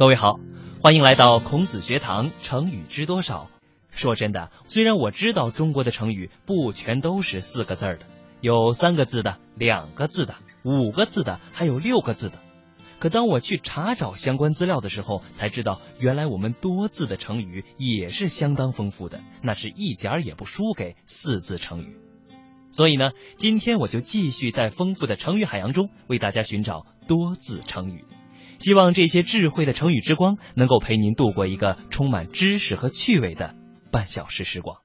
各位好，欢迎来到孔子学堂。成语知多少？说真的，虽然我知道中国的成语不全都是四个字的，有三个字的、两个字的、五个字的，还有六个字的。可当我去查找相关资料的时候，才知道原来我们多字的成语也是相当丰富的，那是一点儿也不输给四字成语。所以呢，今天我就继续在丰富的成语海洋中为大家寻找多字成语。希望这些智慧的成语之光能够陪您度过一个充满知识和趣味的半小时时光。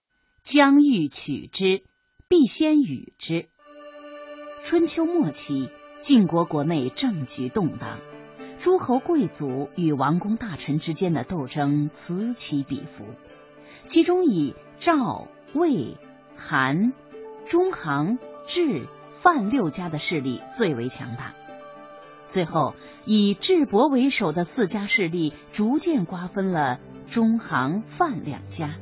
将欲取之，必先予之。春秋末期，晋国国内政局动荡，诸侯贵族与王公大臣之间的斗争此起彼伏，其中以赵、魏、韩、中行、智、范六家的势力最为强大。最后，以智伯为首的四家势力逐渐瓜分了中行、范两家。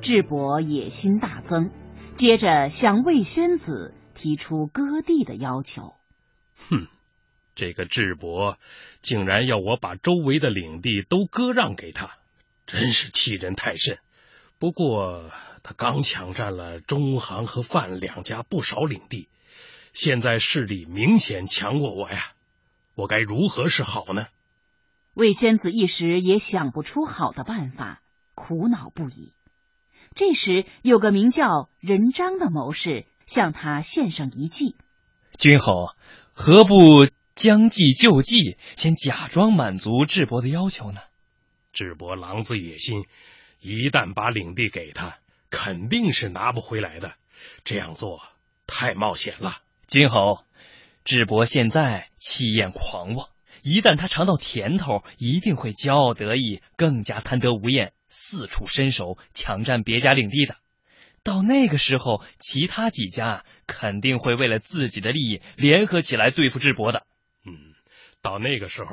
智伯野心大增，接着向魏宣子提出割地的要求。哼，这个智伯竟然要我把周围的领地都割让给他，真是欺人太甚。不过，他刚抢占了中行和范两家不少领地。现在势力明显强过我呀，我该如何是好呢？魏宣子一时也想不出好的办法，苦恼不已。这时，有个名叫任章的谋士向他献上一计：“君侯何不将计就计，先假装满足智伯的要求呢？”智伯狼子野心，一旦把领地给他，肯定是拿不回来的。这样做太冒险了。君侯，智伯现在气焰狂妄，一旦他尝到甜头，一定会骄傲得意，更加贪得无厌，四处伸手抢占别家领地的。到那个时候，其他几家肯定会为了自己的利益联合起来对付智伯的。嗯，到那个时候，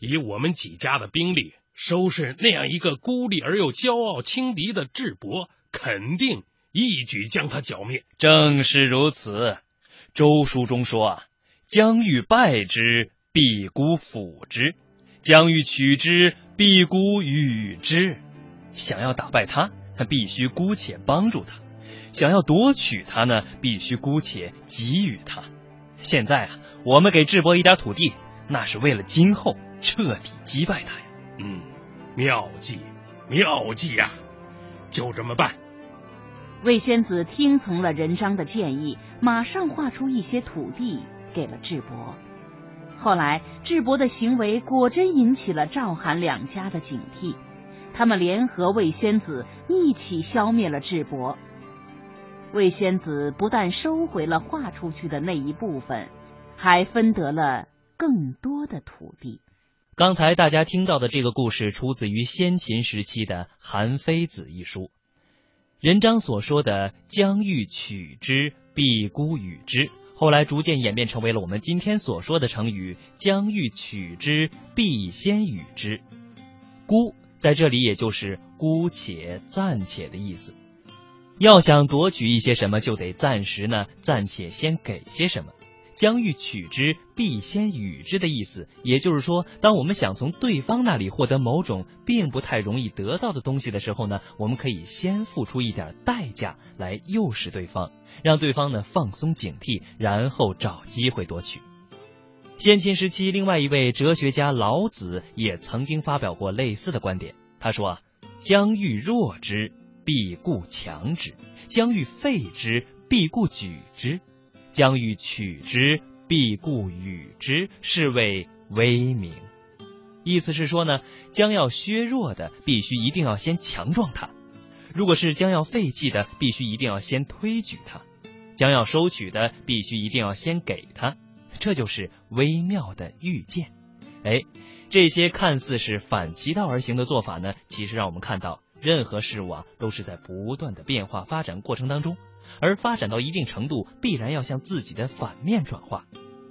以我们几家的兵力收拾那样一个孤立而又骄傲轻敌的智伯，肯定一举将他剿灭。正是如此。周书中说啊，将欲败之，必孤辅之；将欲取之，必孤与之。想要打败他，他必须姑且帮助他；想要夺取他呢，必须姑且给予他。现在啊，我们给智伯一点土地，那是为了今后彻底击败他呀。嗯，妙计，妙计呀！就这么办。魏宣子听从了任章的建议，马上划出一些土地给了智伯。后来，智伯的行为果真引起了赵、韩两家的警惕，他们联合魏宣子一起消灭了智伯。魏宣子不但收回了划出去的那一部分，还分得了更多的土地。刚才大家听到的这个故事，出自于先秦时期的《韩非子》一书。人章所说的“将欲取之，必孤与之”，后来逐渐演变成为了我们今天所说的成语“将欲取之，必先与之”。孤在这里也就是姑且、暂且的意思。要想夺取一些什么，就得暂时呢，暂且先给些什么。将欲取之，必先予之的意思，也就是说，当我们想从对方那里获得某种并不太容易得到的东西的时候呢，我们可以先付出一点代价来诱使对方，让对方呢放松警惕，然后找机会夺取。先秦时期，另外一位哲学家老子也曾经发表过类似的观点。他说啊：“将欲弱之，必固强之；将欲废之，必固举之。”将欲取之，必固与之，是谓威名。意思是说呢，将要削弱的，必须一定要先强壮它；如果是将要废弃的，必须一定要先推举它；将要收取的，必须一定要先给它。这就是微妙的预见。哎，这些看似是反其道而行的做法呢，其实让我们看到，任何事物啊，都是在不断的变化发展过程当中。而发展到一定程度，必然要向自己的反面转化。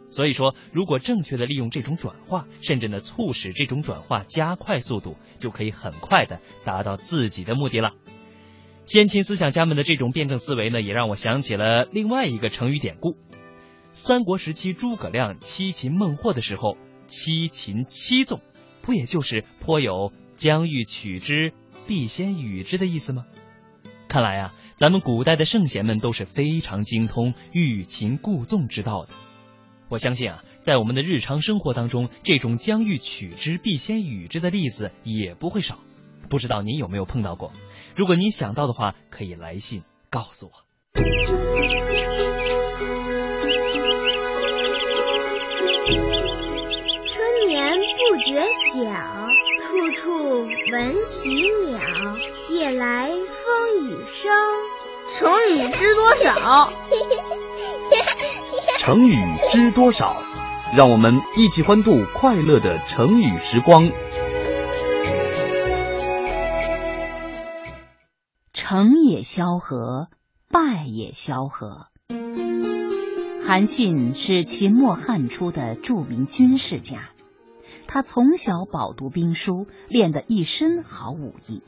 所以说，如果正确的利用这种转化，甚至呢促使这种转化加快速度，就可以很快的达到自己的目的了。先秦思想家们的这种辩证思维呢，也让我想起了另外一个成语典故：三国时期诸葛亮七擒孟获的时候，七擒七纵，不也就是颇有将欲取之，必先予之的意思吗？看来啊，咱们古代的圣贤们都是非常精通欲擒故纵之道的。我相信啊，在我们的日常生活当中，这种将欲取之，必先予之的例子也不会少。不知道您有没有碰到过？如果您想到的话，可以来信告诉我。春眠不觉晓，闻啼鸟。夜来风雨声。成语知多少？成语知多少？让我们一起欢度快乐的成语时光。成也萧何，败也萧何。韩信是秦末汉初的著名军事家，他从小饱读兵书，练得一身好武艺。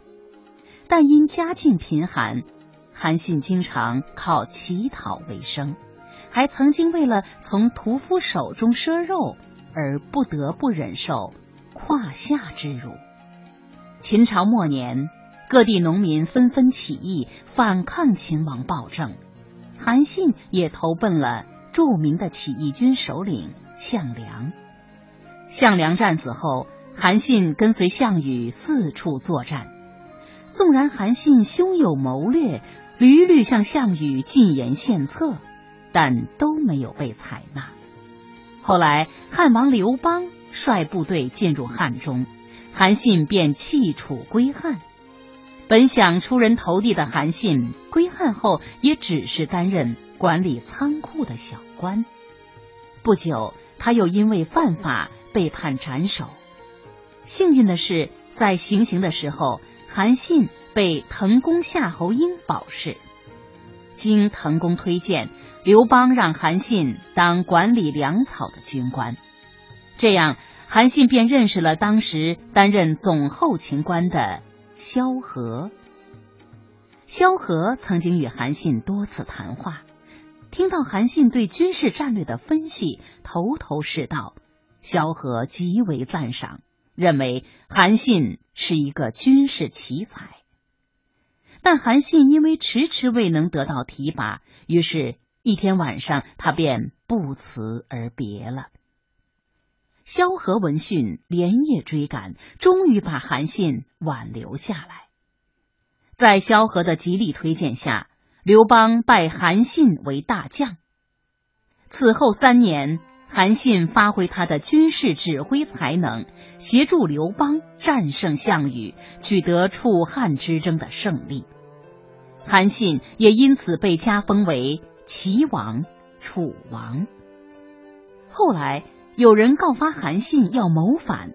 但因家境贫寒，韩信经常靠乞讨为生，还曾经为了从屠夫手中赊肉而不得不忍受胯下之辱。秦朝末年。各地农民纷纷起义反抗秦王暴政，韩信也投奔了著名的起义军首领项梁。项梁战死后，韩信跟随项羽四处作战。纵然韩信胸有谋略，屡屡向项羽进言献策，但都没有被采纳。后来汉王刘邦率部队进入汉中，韩信便弃楚归汉。本想出人头地的韩信归汉后，也只是担任管理仓库的小官。不久，他又因为犯法被判斩首。幸运的是，在行刑的时候，韩信被滕公夏侯婴保释。经滕公推荐，刘邦让韩信当管理粮草的军官，这样韩信便认识了当时担任总后勤官的。萧何，萧何曾经与韩信多次谈话，听到韩信对军事战略的分析，头头是道，萧何极为赞赏，认为韩信是一个军事奇才。但韩信因为迟迟未能得到提拔，于是，一天晚上，他便不辞而别了。萧何闻讯，连夜追赶，终于把韩信挽留下来。在萧何的极力推荐下，刘邦拜韩信为大将。此后三年，韩信发挥他的军事指挥才能，协助刘邦战胜项羽，取得楚汉之争的胜利。韩信也因此被加封为齐王、楚王。后来。有人告发韩信要谋反，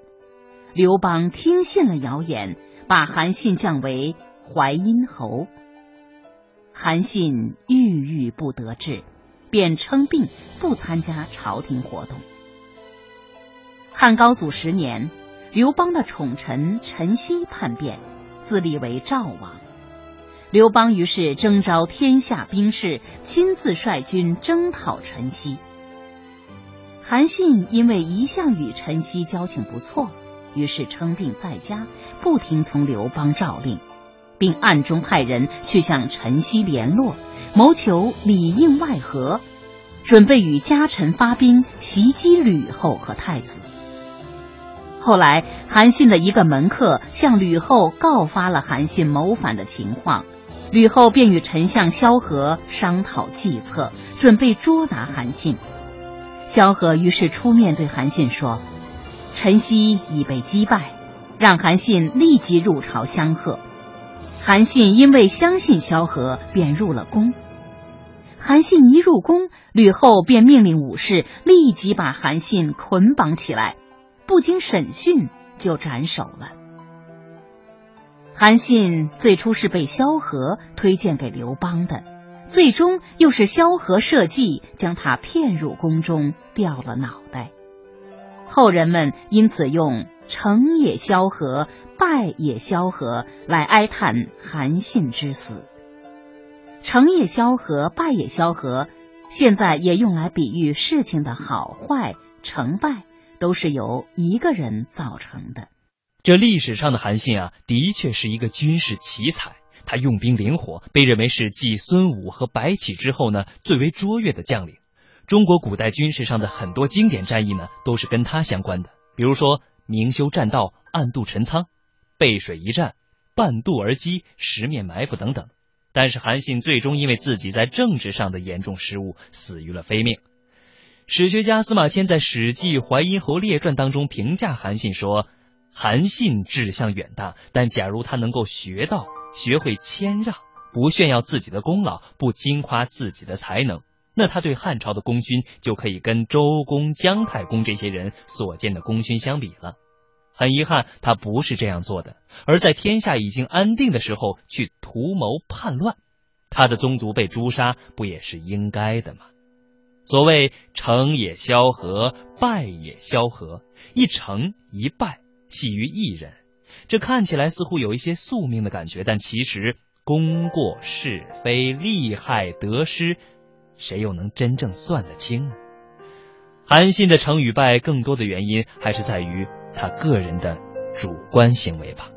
刘邦听信了谣言，把韩信降为淮阴侯。韩信郁郁不得志，便称病不参加朝廷活动。汉高祖十年，刘邦的宠臣陈豨叛变，自立为赵王。刘邦于是征召天下兵士，亲自率军征讨陈豨。韩信因为一向与陈豨交情不错，于是称病在家，不听从刘邦诏令，并暗中派人去向陈豨联络，谋求里应外合，准备与家臣发兵袭击吕后和太子。后来，韩信的一个门客向吕后告发了韩信谋反的情况，吕后便与丞相萧何商讨计策，准备捉拿韩信。萧何于是出面对韩信说：“陈豨已被击败，让韩信立即入朝相贺。”韩信因为相信萧何，便入了宫。韩信一入宫，吕后便命令武士立即把韩信捆绑起来，不经审讯就斩首了。韩信最初是被萧何推荐给刘邦的。最终又是萧何设计，将他骗入宫中，掉了脑袋。后人们因此用“成也萧何，败也萧何”来哀叹韩信之死。“成也萧何，败也萧何”现在也用来比喻事情的好坏、成败，都是由一个人造成的。这历史上的韩信啊，的确是一个军事奇才。他用兵灵活，被认为是继孙武和白起之后呢最为卓越的将领。中国古代军事上的很多经典战役呢，都是跟他相关的，比如说明修栈道、暗度陈仓、背水一战、半渡而击、十面埋伏等等。但是韩信最终因为自己在政治上的严重失误，死于了非命。史学家司马迁在《史记·淮阴侯列传》当中评价韩信说：“韩信志向远大，但假如他能够学到。”学会谦让，不炫耀自己的功劳，不惊夸自己的才能，那他对汉朝的功勋就可以跟周公、姜太公这些人所建的功勋相比了。很遗憾，他不是这样做的，而在天下已经安定的时候去图谋叛乱，他的宗族被诛杀，不也是应该的吗？所谓成也萧何，败也萧何，一成一败，系于一人。这看起来似乎有一些宿命的感觉，但其实功过是非、利害得失，谁又能真正算得清呢？韩信的成与败，更多的原因还是在于他个人的主观行为吧。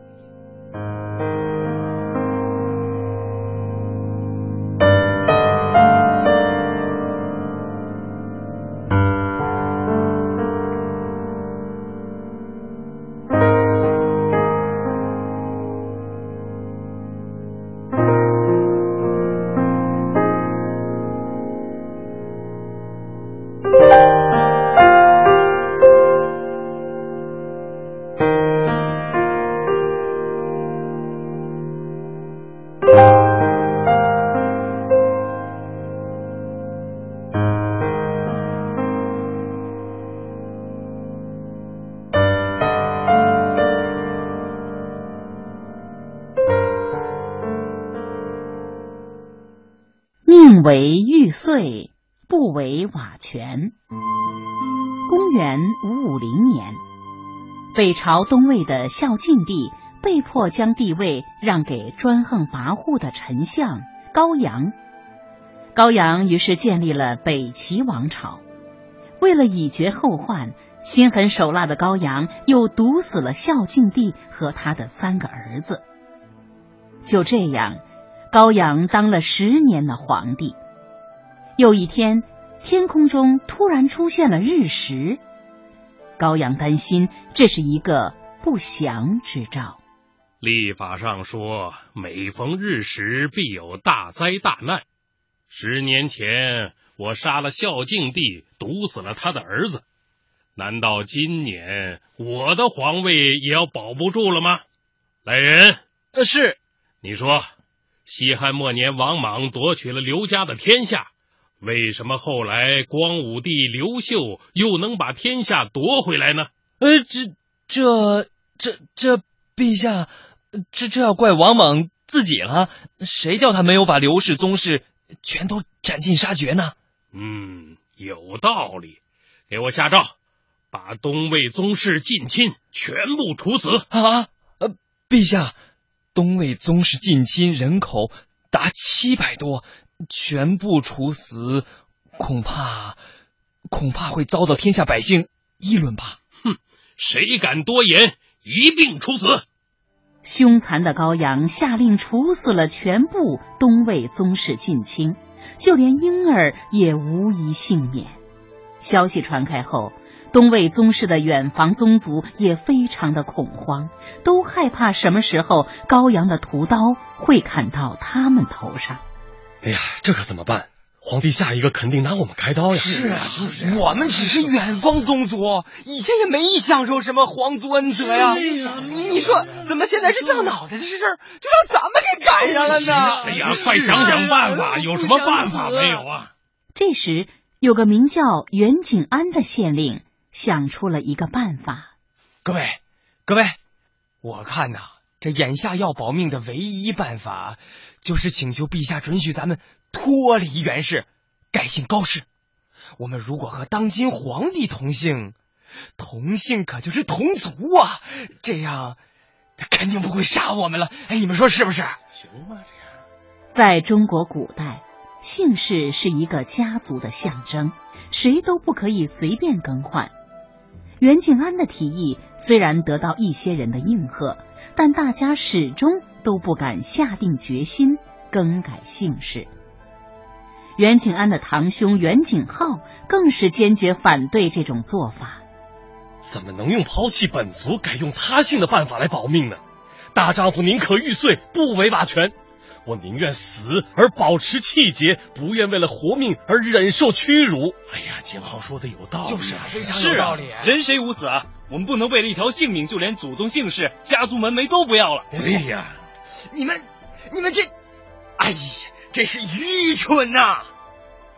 为玉碎，不为瓦全。公元五五零年，北朝东魏的孝敬帝被迫将帝位让给专横跋扈的丞相高阳。高阳于是建立了北齐王朝。为了以绝后患，心狠手辣的高阳又毒死了孝敬帝和他的三个儿子。就这样。高阳当了十年的皇帝，有一天，天空中突然出现了日食。高阳担心这是一个不祥之兆。历法上说，每逢日食必有大灾大难。十年前我杀了孝敬帝，毒死了他的儿子，难道今年我的皇位也要保不住了吗？来人，呃，是，你说。西汉末年，王莽夺取了刘家的天下，为什么后来光武帝刘秀又能把天下夺回来呢？呃，这、这、这、这，陛下，这这要怪王莽自己了。谁叫他没有把刘氏宗室全都斩尽杀绝呢？嗯，有道理。给我下诏，把东魏宗室近亲全部处死。啊，呃，陛下。东魏宗室近亲人口达七百多，全部处死，恐怕恐怕会遭到天下百姓议论吧。哼，谁敢多言，一并处死！凶残的高阳下令处死了全部东魏宗室近亲，就连婴儿也无一幸免。消息传开后。东魏宗室的远房宗族也非常的恐慌，都害怕什么时候高阳的屠刀会砍到他们头上。哎呀，这可怎么办？皇帝下一个肯定拿我们开刀呀！是啊，我们只是远方宗族，以前也没享受什么皇族恩泽呀。你你说，怎么现在是掉脑袋的事儿，就让咱们给赶上了呢？哎呀，快想想办法，有什么办法没有啊？这时，有个名叫袁景安的县令。想出了一个办法，各位，各位，我看呐，这眼下要保命的唯一办法，就是请求陛下准许咱们脱离袁氏，改姓高氏。我们如果和当今皇帝同姓，同姓可就是同族啊，这样他肯定不会杀我们了。哎，你们说是不是？行吗？这样，在中国古代，姓氏是一个家族的象征，谁都不可以随便更换。袁敬安的提议虽然得到一些人的应和，但大家始终都不敢下定决心更改姓氏。袁景安的堂兄袁景浩更是坚决反对这种做法。怎么能用抛弃本族改用他姓的办法来保命呢？大丈夫宁可玉碎，不为瓦全。我宁愿死而保持气节，不愿为了活命而忍受屈辱。哎呀，景浩说的有道理，就是啊，非常有道理。人谁无死啊？我们不能为了一条性命，就连祖宗姓氏、家族门楣都不要了。对呀，你们，你们这，哎呀，这是愚蠢呐！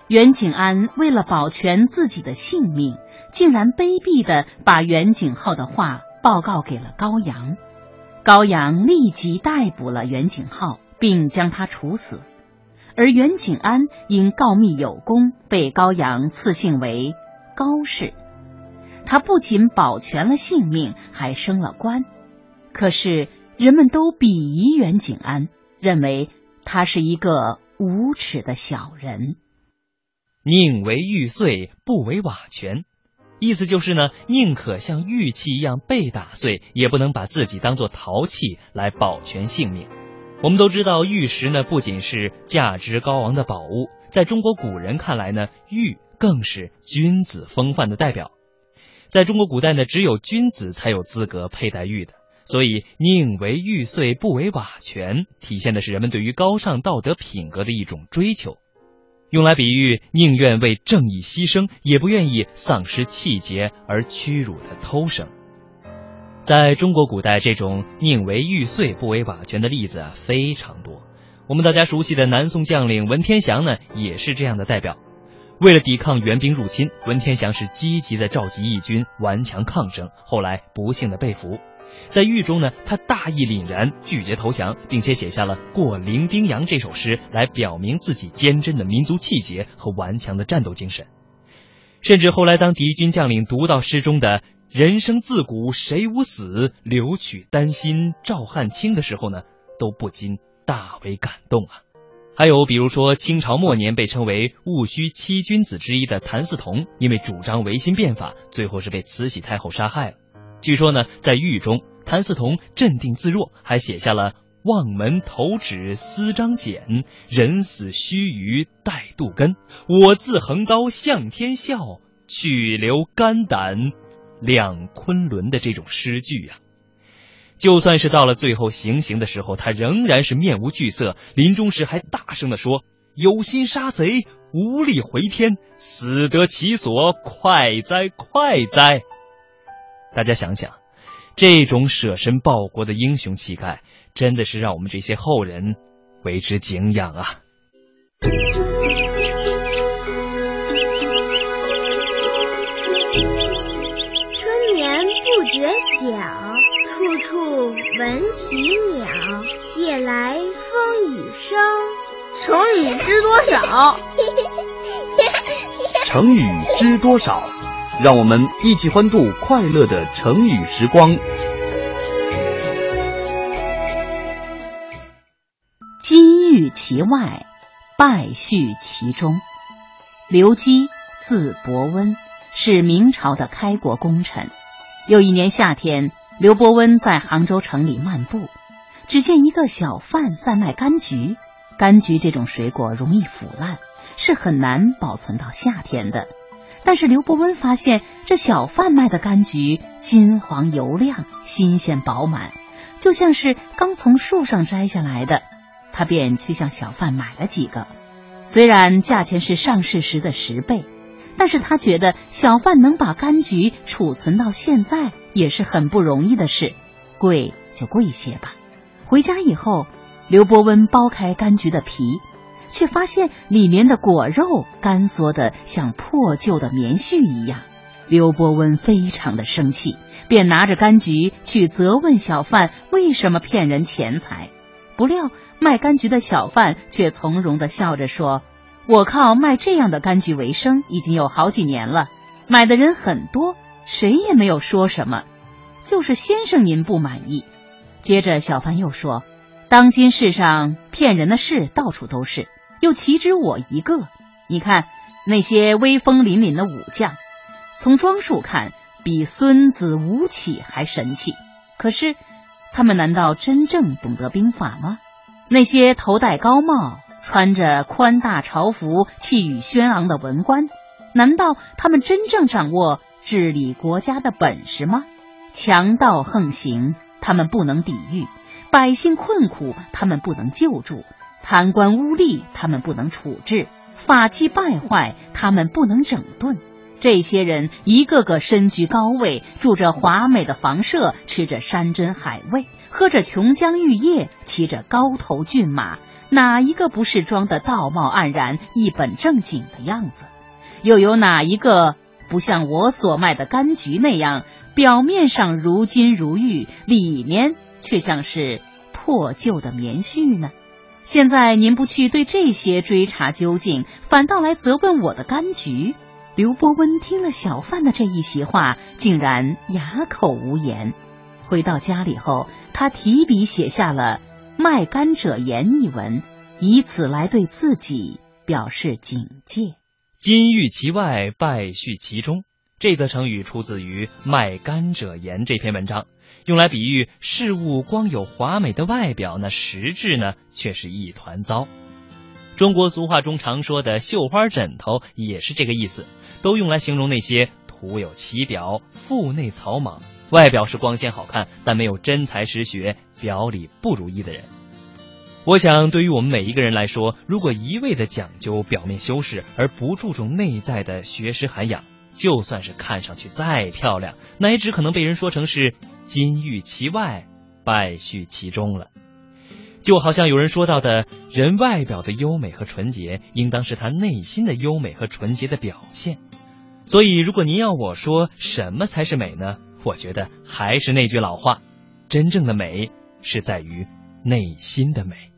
袁景安为了保全自己的性命，竟然卑鄙的把袁景浩的话报告给了高阳。高阳立即逮捕了袁景浩。并将他处死，而袁景安因告密有功，被高阳赐姓为高氏。他不仅保全了性命，还升了官。可是人们都鄙夷袁景安，认为他是一个无耻的小人。宁为玉碎，不为瓦全，意思就是呢，宁可像玉器一样被打碎，也不能把自己当做陶器来保全性命。我们都知道，玉石呢不仅是价值高昂的宝物，在中国古人看来呢，玉更是君子风范的代表。在中国古代呢，只有君子才有资格佩戴玉的，所以宁为玉碎，不为瓦全，体现的是人们对于高尚道德品格的一种追求，用来比喻宁愿为正义牺牲，也不愿意丧失气节而屈辱的偷生。在中国古代，这种宁为玉碎不为瓦全的例子啊非常多。我们大家熟悉的南宋将领文天祥呢，也是这样的代表。为了抵抗元兵入侵，文天祥是积极的召集义军顽强抗争，后来不幸的被俘。在狱中呢，他大义凛然，拒绝投降，并且写下了《过零丁洋》这首诗，来表明自己坚贞的民族气节和顽强的战斗精神。甚至后来，当敌军将领读到诗中的。人生自古谁无死，留取丹心照汗青的时候呢，都不禁大为感动啊。还有比如说，清朝末年被称为戊戌七君子之一的谭嗣同，因为主张维新变法，最后是被慈禧太后杀害了。据说呢，在狱中，谭嗣同镇定自若，还写下了“望门投止思张俭，人死须臾待杜根。我自横刀向天笑，去留肝胆。”两昆仑的这种诗句呀，就算是到了最后行刑的时候，他仍然是面无惧色。临终时还大声的说：“有心杀贼，无力回天，死得其所，快哉快哉！”大家想想，这种舍身报国的英雄气概，真的是让我们这些后人为之敬仰啊。晓，处处闻啼鸟，夜来风雨声。成语知多少？成语知多少？让我们一起欢度快乐的成语时光。金玉其外，败絮其中。刘基，字伯温，是明朝的开国功臣。有一年夏天，刘伯温在杭州城里漫步，只见一个小贩在卖柑橘。柑橘这种水果容易腐烂，是很难保存到夏天的。但是刘伯温发现，这小贩卖的柑橘金黄油亮，新鲜饱满，就像是刚从树上摘下来的。他便去向小贩买了几个，虽然价钱是上市时的十倍。但是他觉得小贩能把柑橘储存到现在也是很不容易的事，贵就贵些吧。回家以后，刘伯温剥开柑橘的皮，却发现里面的果肉干缩的像破旧的棉絮一样。刘伯温非常的生气，便拿着柑橘去责问小贩为什么骗人钱财。不料卖柑橘的小贩却从容的笑着说。我靠卖这样的柑橘为生，已经有好几年了，买的人很多，谁也没有说什么，就是先生您不满意。接着小贩又说：“当今世上骗人的事到处都是，又岂止我一个？你看那些威风凛凛的武将，从装束看比孙子吴起还神气。可是，他们难道真正懂得兵法吗？那些头戴高帽、穿着宽大朝服、气宇轩昂的文官，难道他们真正掌握治理国家的本事吗？强盗横行，他们不能抵御；百姓困苦，他们不能救助；贪官污吏，他们不能处置；法纪败坏，他们不能整顿。这些人一个个身居高位，住着华美的房舍，吃着山珍海味，喝着琼浆玉液，骑着高头骏马，哪一个不是装的道貌岸然、一本正经的样子？又有哪一个不像我所卖的柑橘那样，表面上如金如玉，里面却像是破旧的棉絮呢？现在您不去对这些追查究竟，反倒来责问我的柑橘。刘伯温听了小贩的这一席话，竟然哑口无言。回到家里后，他提笔写下了《卖柑者言》一文，以此来对自己表示警戒。金玉其外，败絮其中。这则成语出自于《卖柑者言》这篇文章，用来比喻事物光有华美的外表，那实质呢却是一团糟。中国俗话中常说的“绣花枕头”也是这个意思。都用来形容那些徒有其表、腹内草莽、外表是光鲜好看，但没有真才实学、表里不如意的人。我想，对于我们每一个人来说，如果一味的讲究表面修饰，而不注重内在的学识涵养，就算是看上去再漂亮，那也只可能被人说成是金玉其外，败絮其中了。就好像有人说到的，人外表的优美和纯洁，应当是他内心的优美和纯洁的表现。所以，如果您要我说什么才是美呢？我觉得还是那句老话，真正的美是在于内心的美。